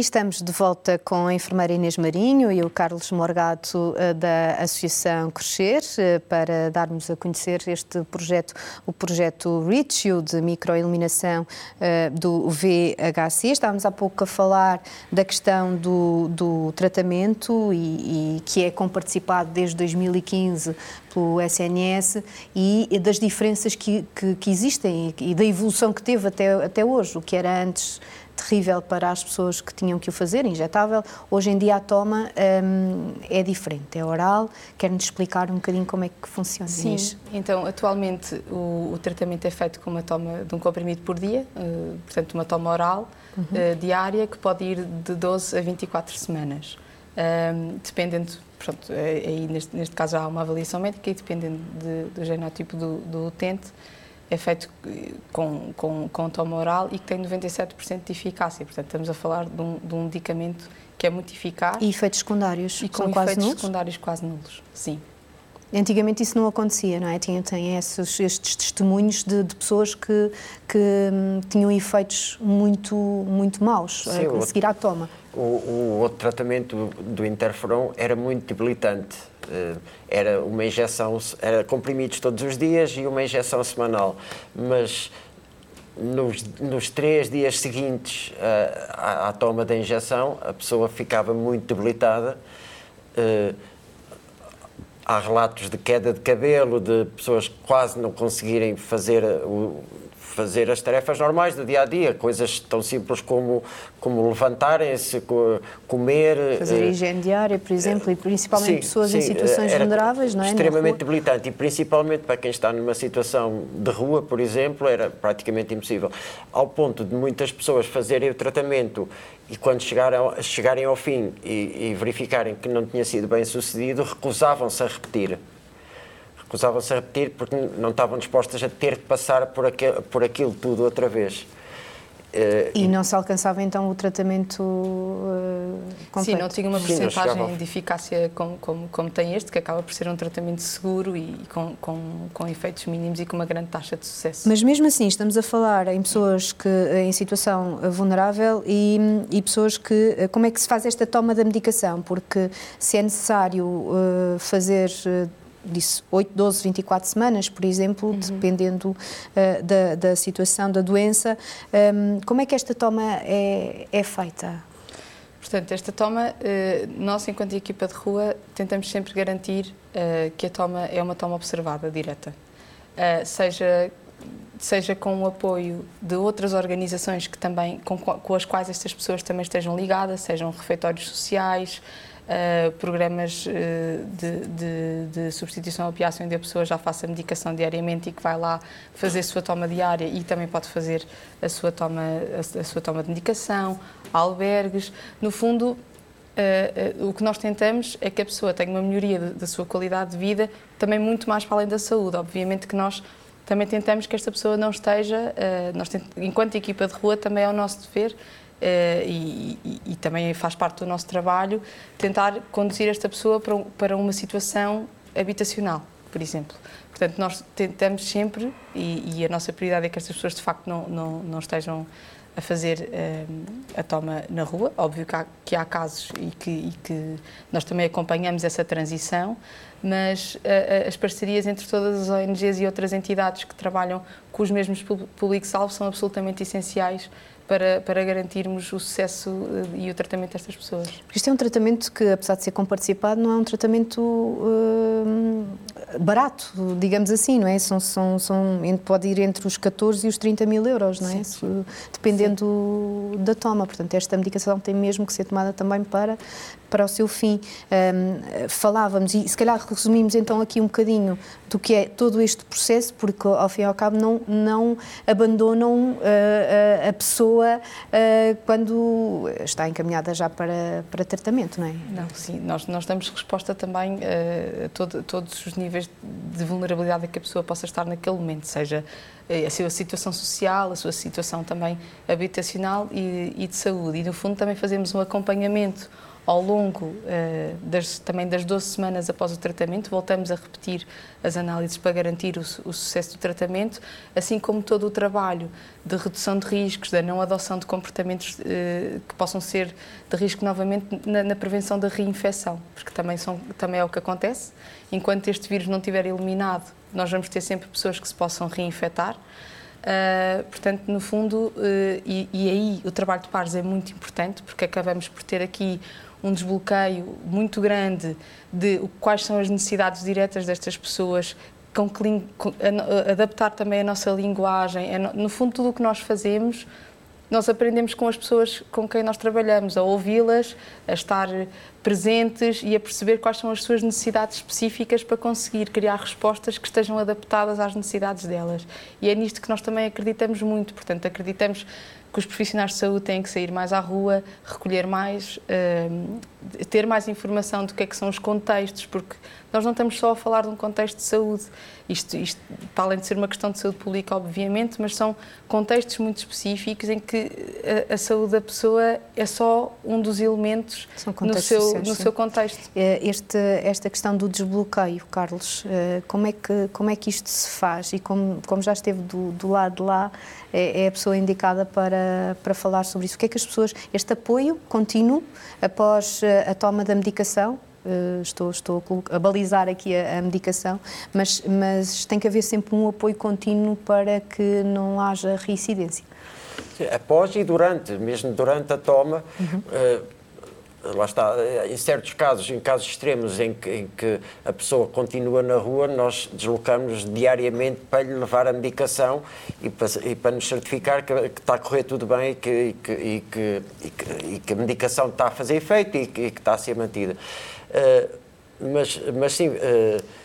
estamos de volta com a enfermeira Inês Marinho e o Carlos Morgato eh, da Associação Crescer eh, para darmos a conhecer este projeto, o projeto REACH, de microiluminação eh, do VHC. Estávamos há pouco a falar da questão do, do tratamento e, e que é comparticipado desde 2015 pelo SNS e das diferenças que, que, que existem e da evolução que teve até, até hoje, o que era antes terrível para as pessoas que tinham que o fazer, injetável. Hoje em dia a toma hum, é diferente, é oral. Quer-nos explicar um bocadinho como é que funciona Sim, isso? então atualmente o, o, tratamento é feito com uma toma de um comprimido por dia, uh, portanto uma toma oral uhum. uh, diária que pode ir de 12 a 24 semanas. Um, dependendo, pronto, eh, aí neste, neste caso há uma avaliação médica e dependendo de, do genótipo do, do utente, é feito com, com, com toma oral e que tem 97% de eficácia. Portanto, estamos a falar de um, de um medicamento que é muito eficaz. E efeitos secundários e com quase nulos? secundários quase nulos, sim. Antigamente isso não acontecia, não é? Tinha, tem esses, estes testemunhos de, de pessoas que, que hum, tinham efeitos muito, muito maus Sim, a, a seguir à toma. O, o, outro tratamento do interferon era muito debilitante. Eh, era uma injeção, era comprimidos todos os dias e uma injeção semanal. Mas nos, nos três dias seguintes uh, à, à, toma da injeção, a pessoa ficava muito debilitada. Uh, há relatos de queda de cabelo, de pessoas quase não conseguirem fazer o, fazer as tarefas normais do dia a dia, coisas tão simples como, como levantarem-se, comer. Fazer uh, higiene diária, por exemplo, e principalmente sim, pessoas sim, em situações vulneráveis, não é? Extremamente debilitante e principalmente para quem está numa situação de rua, por exemplo, era praticamente impossível. Ao ponto de muitas pessoas fazerem o tratamento e quando chegaram, chegarem ao fim e, e verificarem que não tinha sido bem sucedido, recusavam-se a repetir recusavam-se a repetir porque não estavam dispostas a ter que passar por, aquel, por aquilo tudo outra vez. Uh, e não se alcançava então o tratamento uh, completo? Sim, não tinha uma porcentagem de eficácia como, como, como, tem este, que acaba por ser um tratamento seguro e com, com, com, efeitos mínimos e com uma grande taxa de sucesso. Mas mesmo assim, estamos a falar em pessoas que em situação vulnerável e, e pessoas que. Como é que se faz esta toma da medicação? Porque se é necessário uh, fazer disse 8, 12, 24 semanas, por exemplo, uhum. dependendo uh, da, da, situação da doença. Um, como é que esta toma é, é feita? Portanto, esta toma, uh, nós, enquanto equipa de rua, tentamos sempre garantir uh, que a toma é uma toma observada, direta. seja seja com o apoio de outras organizações que também com, com as quais estas pessoas também estejam ligadas, sejam refeitórios sociais, uh, programas uh, de, de, de, substituição opiácea onde a pessoa já faça medicação diariamente e que vai lá fazer a sua toma diária e também pode fazer a sua toma, a, a sua toma de medicação, albergues. No fundo, Uh, uh, o que nós tentamos é que a pessoa tenha uma melhoria da sua qualidade de vida, também muito mais para além da saúde. Obviamente que nós também tentamos que esta pessoa não esteja, uh, nós tent, enquanto equipa de rua, também é o nosso dever e, e, e, também faz parte do nosso trabalho tentar conduzir esta pessoa para, para uma situação habitacional, por exemplo. Portanto, nós tentamos sempre, e, e, a nossa prioridade é que estas pessoas de facto não, não, não estejam a fazer uh, a toma na rua. Óbvio que há, que há casos e que, e que, nós também acompanhamos essa transição, mas uh, as parcerias entre todas as ONGs e outras entidades que trabalham com os mesmos públicos-alvo são absolutamente essenciais para, para garantirmos o sucesso eh, e o tratamento destas pessoas. Isto é um tratamento que, apesar de ser comparticipado, não é um tratamento uh, barato, digamos assim, não é? São, são, são, pode ir entre os 14 e os 30 mil euros, não é? Sim. Dependendo Sim. da toma. Portanto, esta medicação tem mesmo que ser tomada também para, para o seu fim. Um, falávamos, e se calhar resumimos então aqui um bocadinho do que é todo este processo, porque ao fim e ao cabo não, não abandonam uh, a pessoa uh, quando está encaminhada já para, para tratamento, não é? Não, sim, nós, nós damos resposta também uh, a todo, todos os níveis de vulnerabilidade que a pessoa possa estar naquele momento, seja a sua situação social, a sua situação também habitacional e, e de saúde. E, no fundo, também fazemos um acompanhamento ao longo uh, das, também das 12 semanas após o tratamento, voltamos a repetir as análises para garantir o, o, sucesso do tratamento, assim como todo o trabalho de redução de riscos, da não adoção de comportamentos uh, que possam ser de risco novamente na, na, prevenção da reinfecção, porque também, são, também é o que acontece. Enquanto este vírus não estiver eliminado, nós vamos ter sempre pessoas que se possam reinfectar. Uh, portanto, no fundo, uh, e, e, aí o trabalho de pares é muito importante, porque acabamos por ter aqui um desbloqueio muito grande de quais são as necessidades diretas destas pessoas, com que, com, adaptar também a nossa linguagem. No fundo, tudo o que nós fazemos nós aprendemos com as pessoas com quem nós trabalhamos, a ouvi-las, a estar presentes e a perceber quais são as suas necessidades específicas para conseguir criar respostas que estejam adaptadas às necessidades delas. E é nisto que nós também acreditamos muito, portanto, acreditamos que os profissionais de saúde têm que sair mais à rua, recolher mais, uh, ter mais informação do que é que são os contextos, porque nós não estamos só a falar de um contexto de saúde, isto, isto para além de ser uma questão de saúde pública, obviamente, mas são contextos muito específicos em que a, a saúde da pessoa é só um dos elementos no seu, no seu contexto. É, este, esta questão do desbloqueio, Carlos, eh, como é que, como é que isto se faz? E como, como já esteve do, do lado de lá, é, é a pessoa indicada para, para falar sobre isso. O que é que as pessoas, este apoio contínuo após eh, a toma da medicação, Uh, estou, estou a balizar aqui a, a, medicação, mas, mas tem que haver sempre um apoio contínuo para que não haja reincidência. Após e durante, mesmo durante a toma, uhum. uh, lá está, em certos casos, em casos extremos em que, em que, a pessoa continua na rua, nós deslocamos diariamente para lhe levar a medicação e para, e para nos certificar que, que, está a correr tudo bem e que, e que, e que, a medicação está a fazer efeito e que, está a ser mantida. Uh, mas, mas sim. Uh,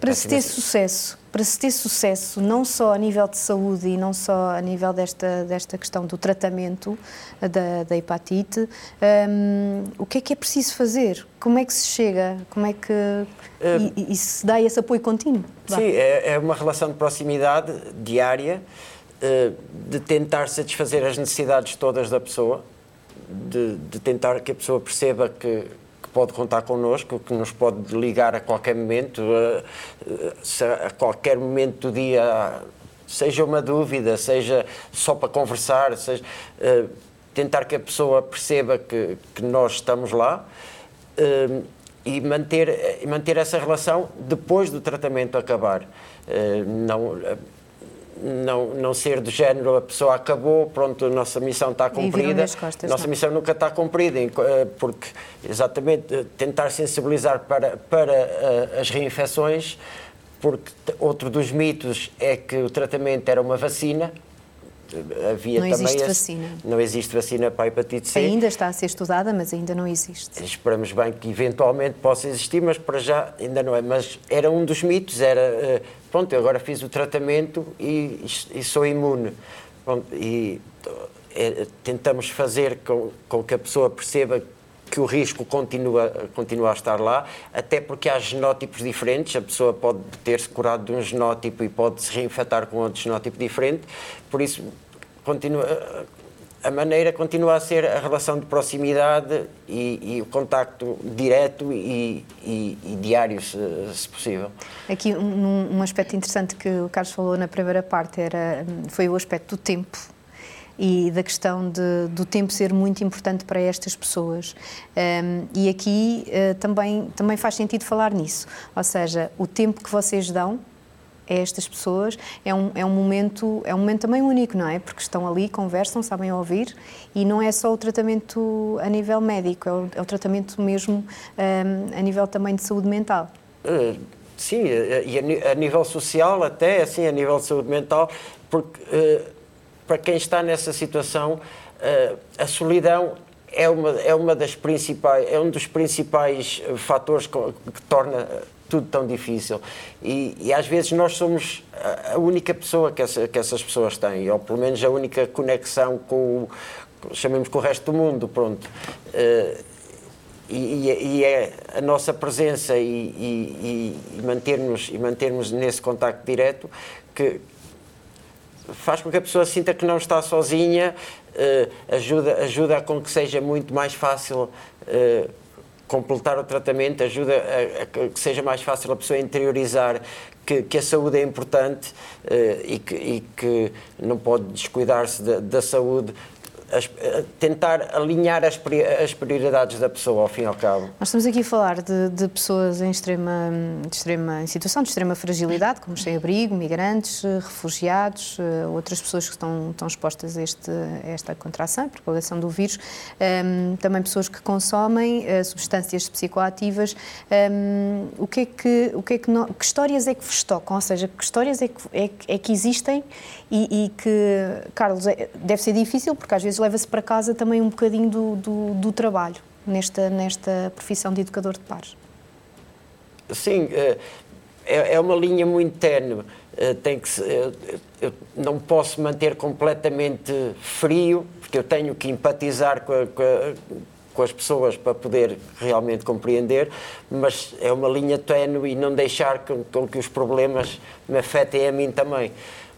para se ter sucesso, para se ter sucesso, não só a nível de saúde e não só a nível desta, desta questão do tratamento da, da hepatite, um, o que é que é preciso fazer? Como é que se chega? Como é que. Uh, e, e, se dá esse apoio contínuo? Sim, é, é, uma relação de proximidade diária, uh, de tentar satisfazer as necessidades todas da pessoa, de, de tentar que a pessoa perceba que pode contar connosco, que nos pode ligar a qualquer momento, a, a qualquer momento do dia, seja uma dúvida, seja só para conversar, seja, uh, tentar que a pessoa perceba que, que nós estamos lá e manter, manter essa relação depois do tratamento acabar. Não, não, não ser do género a pessoa acabou, pronto, a nossa missão está cumprida. Costas, nossa não. missão nunca está cumprida, eh, porque exatamente eh, tentar sensibilizar para, para uh, as reinfecções, porque outro dos mitos é que o tratamento era uma vacina, havia não também existe esse, vacina. Não existe vacina para a hepatite C. Ainda está a ser estudada, mas ainda não existe. Esperamos bem que eventualmente possa existir, mas para já ainda não é. Mas era um dos mitos, era, eh, pronto, agora fiz o tratamento e, e sou imune. Pronto, e é, tentamos fazer com, com que a pessoa perceba que o risco continua, continua a estar lá, até porque há genótipos diferentes, a pessoa pode ter-se curado de um genótipo e pode se reinfectar com outro genótipo diferente, por isso continua, a maneira continua a ser a relação de proximidade e, e o contacto direto e, e, e diário, se, se, possível. Aqui um, um, aspecto interessante que o Carlos falou na primeira parte era, foi o aspecto do tempo e da questão de, do tempo ser muito importante para estas pessoas. Um, e aqui uh, também, também faz sentido falar nisso, ou seja, o tempo que vocês dão a estas pessoas. É um, é um momento é um momento também único não é? Porque estão ali conversam sabem ouvir e não é só o tratamento a nível médico é o, é o tratamento mesmo um, a nível também de saúde mental. Uh, sim e a, nível social até assim a nível de saúde mental porque uh, para quem está nessa situação, a solidão é uma, é uma das principais, é um dos principais eh, fatores que torna tudo tão difícil. E, e, às vezes nós somos a única pessoa que, essa, que essas pessoas têm, ou pelo menos a única conexão com, o, chamemos com o resto do mundo, pronto. Uh, e, e, é a nossa presença e, e, e mantermos e mantermos nesse contacto direto que faz com que a pessoa sinta que não está sozinha, uh, ajuda, ajuda com que seja muito mais fácil uh, completar o tratamento, ajuda a, a, que seja mais fácil a pessoa interiorizar que, que a saúde é importante uh, e, que, e, que, não pode descuidar-se da, da saúde as, tentar alinhar as, as, prioridades da pessoa, ao fim e ao cabo. Nós estamos aqui a falar de, de pessoas em extrema, extrema em situação de extrema fragilidade, como sem-abrigo, migrantes, eh, refugiados, eh, outras pessoas que estão, estão expostas a, este, a esta contração, a propagação do vírus, um, ehm, também pessoas que consomem substâncias psicoativas. Um, ehm, o que é que, o que, é que, não, que histórias é que vos tocam? Ou seja, que histórias é que, é, é que existem e, e que, Carlos, é, deve ser difícil, porque às vezes leva-se para casa também um bocadinho do, do, do, trabalho nesta, nesta profissão de educador de pares. Sim, eh, é, é uma linha muito tenue. Eh, tem que eu não posso manter completamente frio, porque eu tenho que empatizar com, a, com, a, com as pessoas para poder realmente compreender, mas é uma linha tenue e não deixar com, com que os problemas me afetem a mim também.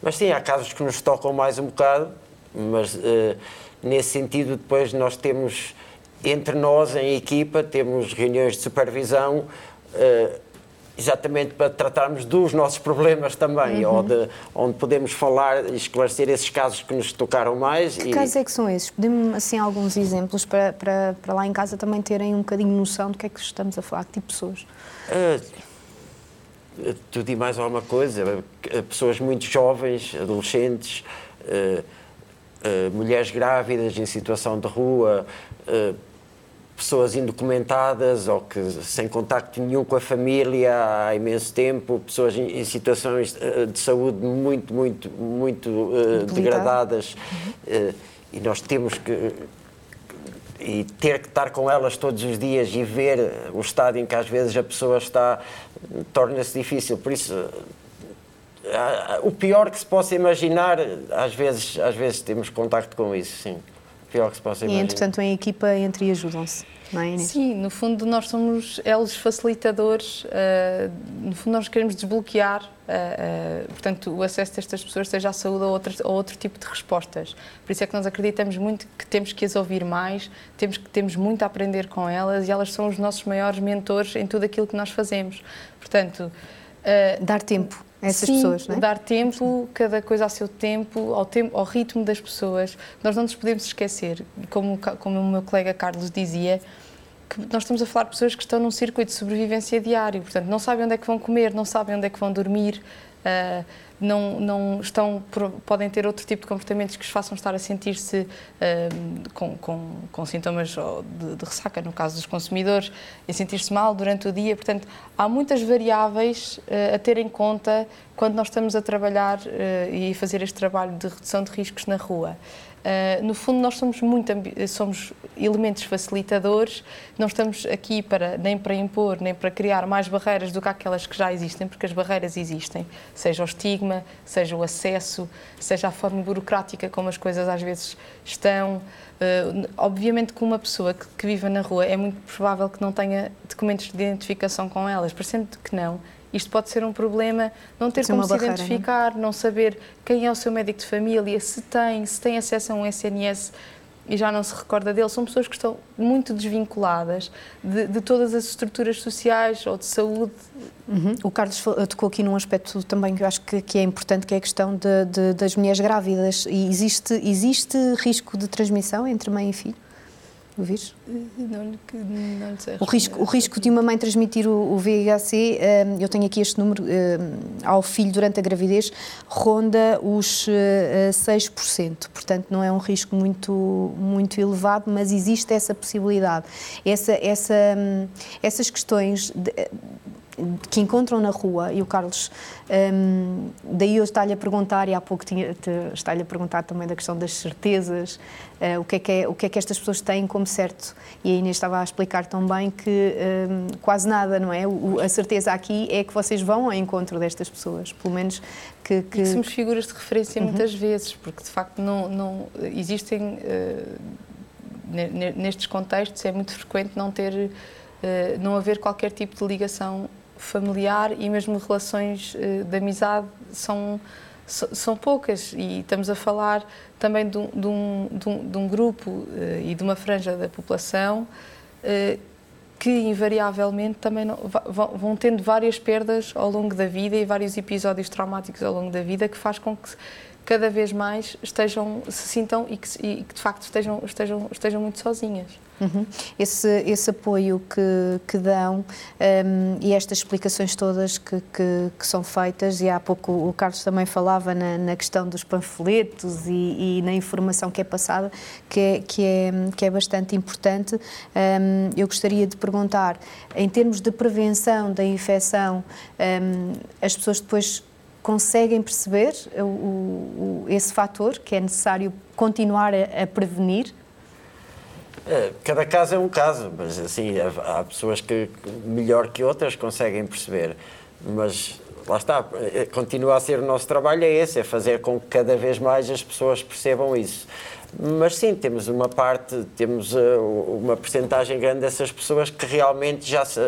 Mas sim, há casos que nos tocam mais um bocado, mas uh, nesse sentido depois nós temos, entre nós em equipa, temos reuniões de supervisão, uh, exatamente para tratarmos dos nossos problemas também, uhum. onde, onde podemos falar e esclarecer esses casos que nos tocaram mais. Que e... casos é que são esses? Podemos assim alguns exemplos para, para, para lá em casa também terem um bocadinho noção do que é que estamos a falar, que tipo de pessoas? Uh, tudo e mais alguma coisa. Pessoas muito jovens, adolescentes, uh, uh, mulheres grávidas em situação de rua, uh, pessoas indocumentadas ou que sem contacto nenhum com a família há imenso tempo, pessoas em, em situações de saúde muito, muito, muito degradadas. Uhum. e nós temos que e ter que estar com elas todos os dias e ver o estado em que às vezes a pessoa está torna-se difícil. Por isso, o pior que se possa imaginar, às vezes, às vezes temos contacto com isso, sim. O pior que se possa imaginar. E, entretanto, em equipa, entre ajudam-se. Não é, Inês? Sim, no fundo nós somos elos facilitadores, uh, no fundo nós queremos desbloquear, uh, uh, portanto, o acesso destas pessoas, seja à saúde ou, outro ou outro tipo de respostas. Por isso é que nós acreditamos muito que temos que as ouvir mais, temos, que temos muito a aprender com elas e elas são os nossos maiores mentores em tudo aquilo que nós fazemos. Portanto... Dar tempo a essas sim, pessoas, não é? dar tempo, cada coisa ao seu tempo, ao, tempo, ao ritmo das pessoas. Nós não nos podemos esquecer, como, como o meu colega Carlos dizia, que nós estamos a falar de pessoas que estão num circuito de sobrevivência diário, portanto, não sabem onde é que vão comer, não sabem onde é que vão dormir, uh, não, não estão, podem ter outro tipo de comportamentos que os façam estar a sentir-se uh, com, com, com, sintomas de, de, ressaca, no caso dos consumidores, e sentir-se mal durante o dia. Portanto, há muitas variáveis uh, a ter em conta quando nós estamos a trabalhar e fazer este trabalho de redução de riscos na rua. Uh, no fundo, nós somos muito somos elementos facilitadores, não estamos aqui para, nem para impor, nem para criar mais barreiras do que aquelas que já existem, porque as barreiras existem, seja o estigma, seja o acesso, seja a forma burocrática como as coisas às vezes estão. Uh, obviamente que uma pessoa que, que viva na rua é muito provável que não tenha documentos de identificação com elas, parecendo que não, isto pode ser um problema, não ter como se barreira, identificar, não? não saber quem é o seu médico de família, se tem, se tem acesso a um SNS e já não se recorda dele. São pessoas que estão muito desvinculadas de, de todas as estruturas sociais ou de saúde. Uhum. O Carlos tocou aqui num aspecto também que eu acho que, que é importante, que é a questão de, de, das mulheres grávidas. E existe, existe risco de transmissão entre mãe e filho? O vírus? Não, não sei. O risco, o risco de uma mãe transmitir o, o VIH-C, hum, eu tenho aqui este número, hum, ao filho durante a gravidez, ronda os 6%. Uh, Portanto, não é um risco muito, muito elevado, mas existe essa possibilidade. Essa, essa, hum, essas questões de, que encontram na rua, e o Carlos, um, daí eu está-lhe a perguntar, e há pouco está-lhe a perguntar também da questão das certezas, uh, o, que é que é, o que é que estas pessoas têm como certo, e a Inês estava a explicar tão bem que um, quase nada, não é? O, a certeza aqui é que vocês vão ao encontro destas pessoas, pelo menos que... que... E somos figuras de referência uhum. muitas vezes, porque de facto não, não existem... Uh, nestes contextos é muito frequente não ter, uh, não haver qualquer tipo de ligação familiar e mesmo relações uh, de amizade são são poucas. E estamos a falar também de um, de um, de um, grupo e de uma franja da população que invariavelmente também não, vão, tendo várias perdas ao longo da vida e vários episódios traumáticos ao longo da vida que faz com que cada vez mais estejam se sintam e que, e que de facto estejam estejam estejam muito sozinhas. Uhum. Esse, esse apoio que, que dão um, e estas explicações todas que, que, que, são feitas, e há pouco o Carlos também falava na, na questão dos panfletos e, e, na informação que é passada, que é, que é, que é bastante importante. Um, eu gostaria de perguntar, em termos de prevenção da infecção, um, as pessoas depois conseguem perceber o, o, esse fator que é necessário continuar a, a prevenir? É, cada caso é um caso, mas assim, há pessoas que melhor que outras conseguem perceber. Mas lá está, é, continua a ser o nosso trabalho, é esse, é fazer com que cada vez mais as pessoas percebam isso. Mas sim, temos uma parte, temos uh, uma percentagem grande dessas pessoas que realmente já se.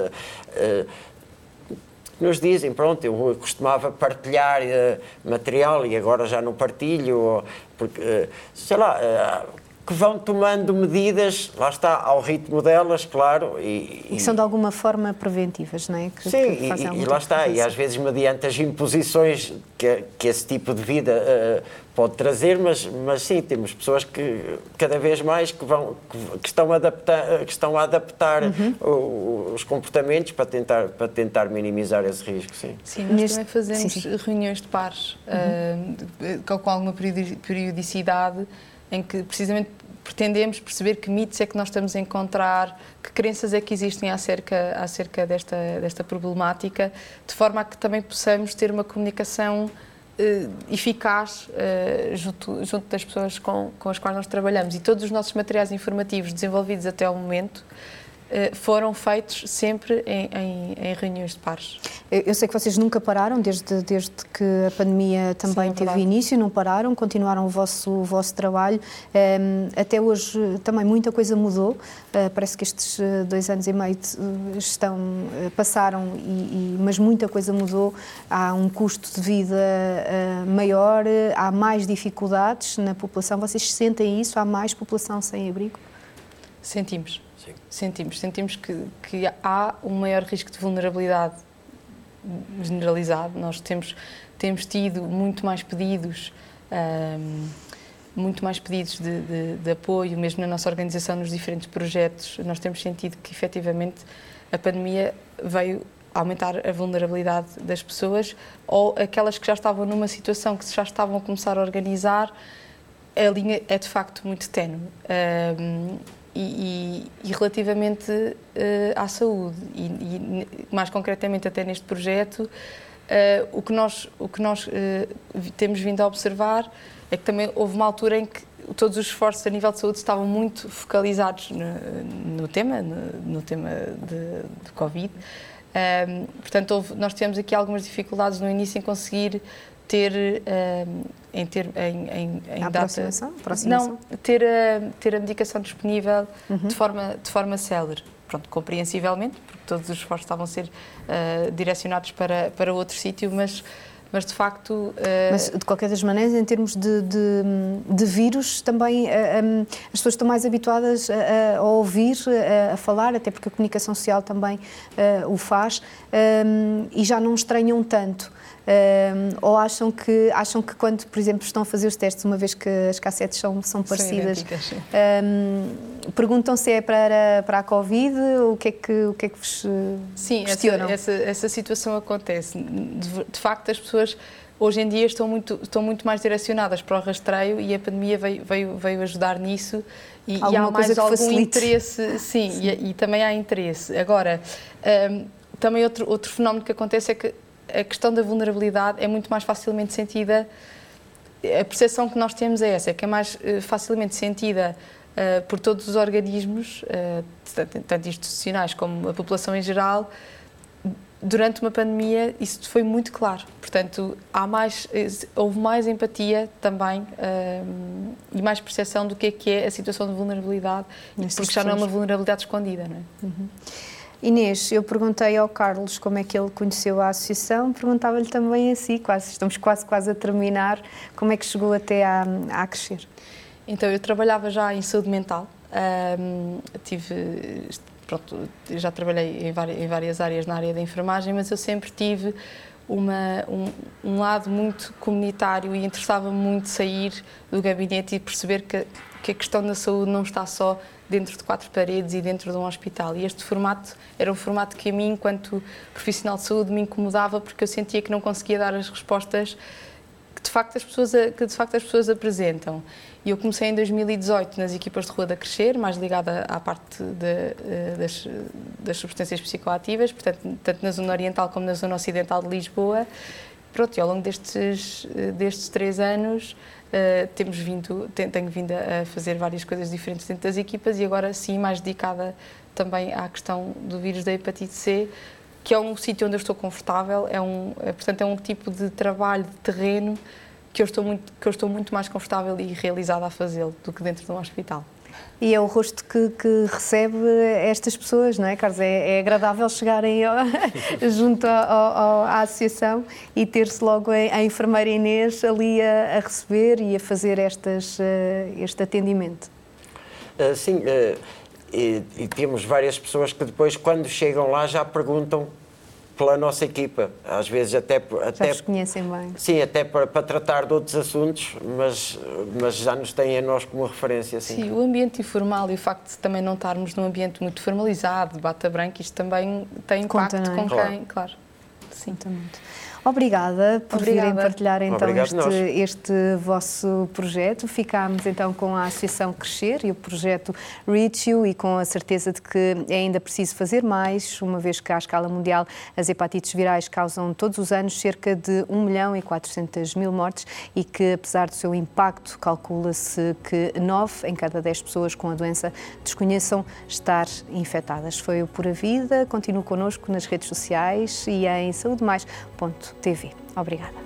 Uh, nos dizem, pronto, eu costumava partilhar uh, material e agora já não partilho, porque, sei lá, que vão tomando medidas, lá está, ao ritmo delas, claro. E, e que são de alguma forma preventivas, não é? Que, sim, que e, e lá está, e às vezes mediante as imposições que, que esse tipo de vida uh, pode trazer, mas, mas sim, temos pessoas que cada vez mais que, vão, que, que estão, a adaptar, que estão a adaptar uhum. os comportamentos para tentar, para tentar minimizar esse risco, sim. Sim, nós Neste... também fazemos sim, sim. reuniões de pares uhum. uh, com alguma periodicidade em que precisamente pretendemos perceber que mitos é que nós estamos a encontrar, que crenças é que existem acerca, acerca desta, desta problemática, de forma a que também possamos ter uma comunicação eh, eficaz eh, junto, junto, das pessoas com, com as quais nós trabalhamos. E todos os nossos materiais informativos desenvolvidos até ao momento foram feitos sempre em, em, em, reuniões de pares. Eu sei que vocês nunca pararam, desde, desde que a pandemia também Sim, é teve verdade. início, não pararam, continuaram o vosso, o vosso trabalho. Ehm, até hoje também muita coisa mudou. Uh, parece que estes dois anos e meio estão, passaram, e, e, mas muita coisa mudou. Há um custo de vida maior, há mais dificuldades na população. Vocês sentem isso? Há mais população sem abrigo? Sentimos Sim. Sentimos, sentimos que, que há um maior risco de vulnerabilidade generalizado. Nós temos, temos tido muito mais pedidos, muito mais pedidos de, de, de, apoio, mesmo na nossa organização, nos diferentes projetos. Nós temos sentido que, efetivamente, a pandemia veio aumentar a vulnerabilidade das pessoas ou aquelas que já estavam numa situação que já estavam a começar a organizar, a linha é de facto muito tenue. E, e, relativamente uh, à saúde. E, e, mais concretamente até neste projeto uh, o que nós o que nós uh, temos vindo a observar é que também houve uma altura em que todos os esforços a nível de saúde estavam muito focalizados no, no tema no, no, tema de, de covid. Um, portanto houve, nós tivemos aqui algumas dificuldades no início em conseguir ter uh, em ter em, em, em data aproximação? aproximação? não ter a, ter a medicação disponível uhum. de forma de forma célere pronto compreensivelmente porque todos os esforços estavam a ser uh, direcionados para para outro sítio mas mas de facto. Uh... Mas de qualquer das maneiras, em termos de, de, de vírus, também uh, um, as pessoas estão mais habituadas a, a ouvir, a, a, falar, até porque a comunicação social também uh, o faz, um, e já não estranham tanto. Um, ou acham que, acham que quando, por exemplo, estão a fazer os testes, uma vez que as cassetes são, são parecidas, um, perguntam se é para, para a Covid, o que é que, o que, é que vos Sim, questionam? Essa, essa, essa situação acontece. De, de facto, as pessoas hoje em dia estão muito, estão muito mais direcionadas para o rastreio e a pandemia veio, veio, veio ajudar nisso e, e há mais algum facilite. interesse, sim, sim. E, e, também há interesse. Agora, um, também outro, outro fenómeno que acontece é que a questão da vulnerabilidade é muito mais facilmente sentida. A percepção que nós temos é essa, é que é mais uh, facilmente sentida uh, por todos os organismos, uh, tanto institucionais como a população em geral. Durante uma pandemia, isso foi muito claro. Portanto, há mais, houve mais empatia também e mais percepção do que é, que é a situação de vulnerabilidade, porque já não é uma vulnerabilidade escondida, não é? Uhum. Inês, eu perguntei ao Carlos como é que ele conheceu a associação, perguntava-lhe também a si, quase, estamos quase quase a terminar, como é que chegou até a, a crescer? Então, eu trabalhava já em saúde mental, tive, pronto, já trabalhei em várias, em várias, áreas na área da enfermagem, mas eu sempre tive uma, um, um lado muito comunitário e interessava-me muito sair do gabinete e perceber que, que a questão da saúde não está só dentro de quatro paredes e dentro de um hospital. E este formato era um formato que a mim, enquanto profissional de saúde, me incomodava porque eu sentia que não conseguia dar as respostas que de facto as pessoas, que de facto as pessoas apresentam. E eu comecei em 2018 nas equipas de rua da Crescer, mais ligada à parte de, eh, das, das substâncias psicoativas, portanto, tanto na zona oriental como na zona ocidental de Lisboa. Pronto, e ao longo destes, eh, destes três anos uh, temos vindo, tenho vindo a fazer várias coisas diferentes dentro das equipas e agora sim mais dedicada também à questão do vírus da hepatite C, que é um sítio onde eu estou confortável, é um, é, portanto é um tipo de trabalho de terreno que eu estou muito, que eu estou muito mais confortável e realizada a fazê-lo do que dentro de um hospital. E é o rosto que, que recebe estas pessoas, não é, Carlos? É, é agradável chegarem ao, junto ao, ao, à associação e ter-se logo a, a, enfermeira Inês ali a, a, receber e a fazer estas, uh, este atendimento. Uh, sim, uh, e, e temos várias pessoas que depois, quando chegam lá, já perguntam pela nossa equipa. Às vezes até... até já conhecem bem. Sim, até para, para, tratar de outros assuntos, mas, mas já nos têm a nós como referência. Sim, sim o ambiente informal e o facto de também não estarmos num ambiente muito formalizado, bata branca, isto também tem impacto Conta, é? com claro. quem... Claro. Sim. Muito. Obrigada por Obrigada. virem partilhar então este, este, vosso projeto. Ficámos então com a Associação Crescer e o projeto Reach You e com a certeza de que é ainda preciso fazer mais, uma vez que à escala mundial as hepatites virais causam todos os anos cerca de 1 milhão e 400 mil mortes e que apesar do seu impacto calcula-se que 9 em cada 10 pessoas com a doença desconheçam estar infectadas. Foi o Pura Vida, continue connosco nas redes sociais e em saúdemais.com TV. Obrigada.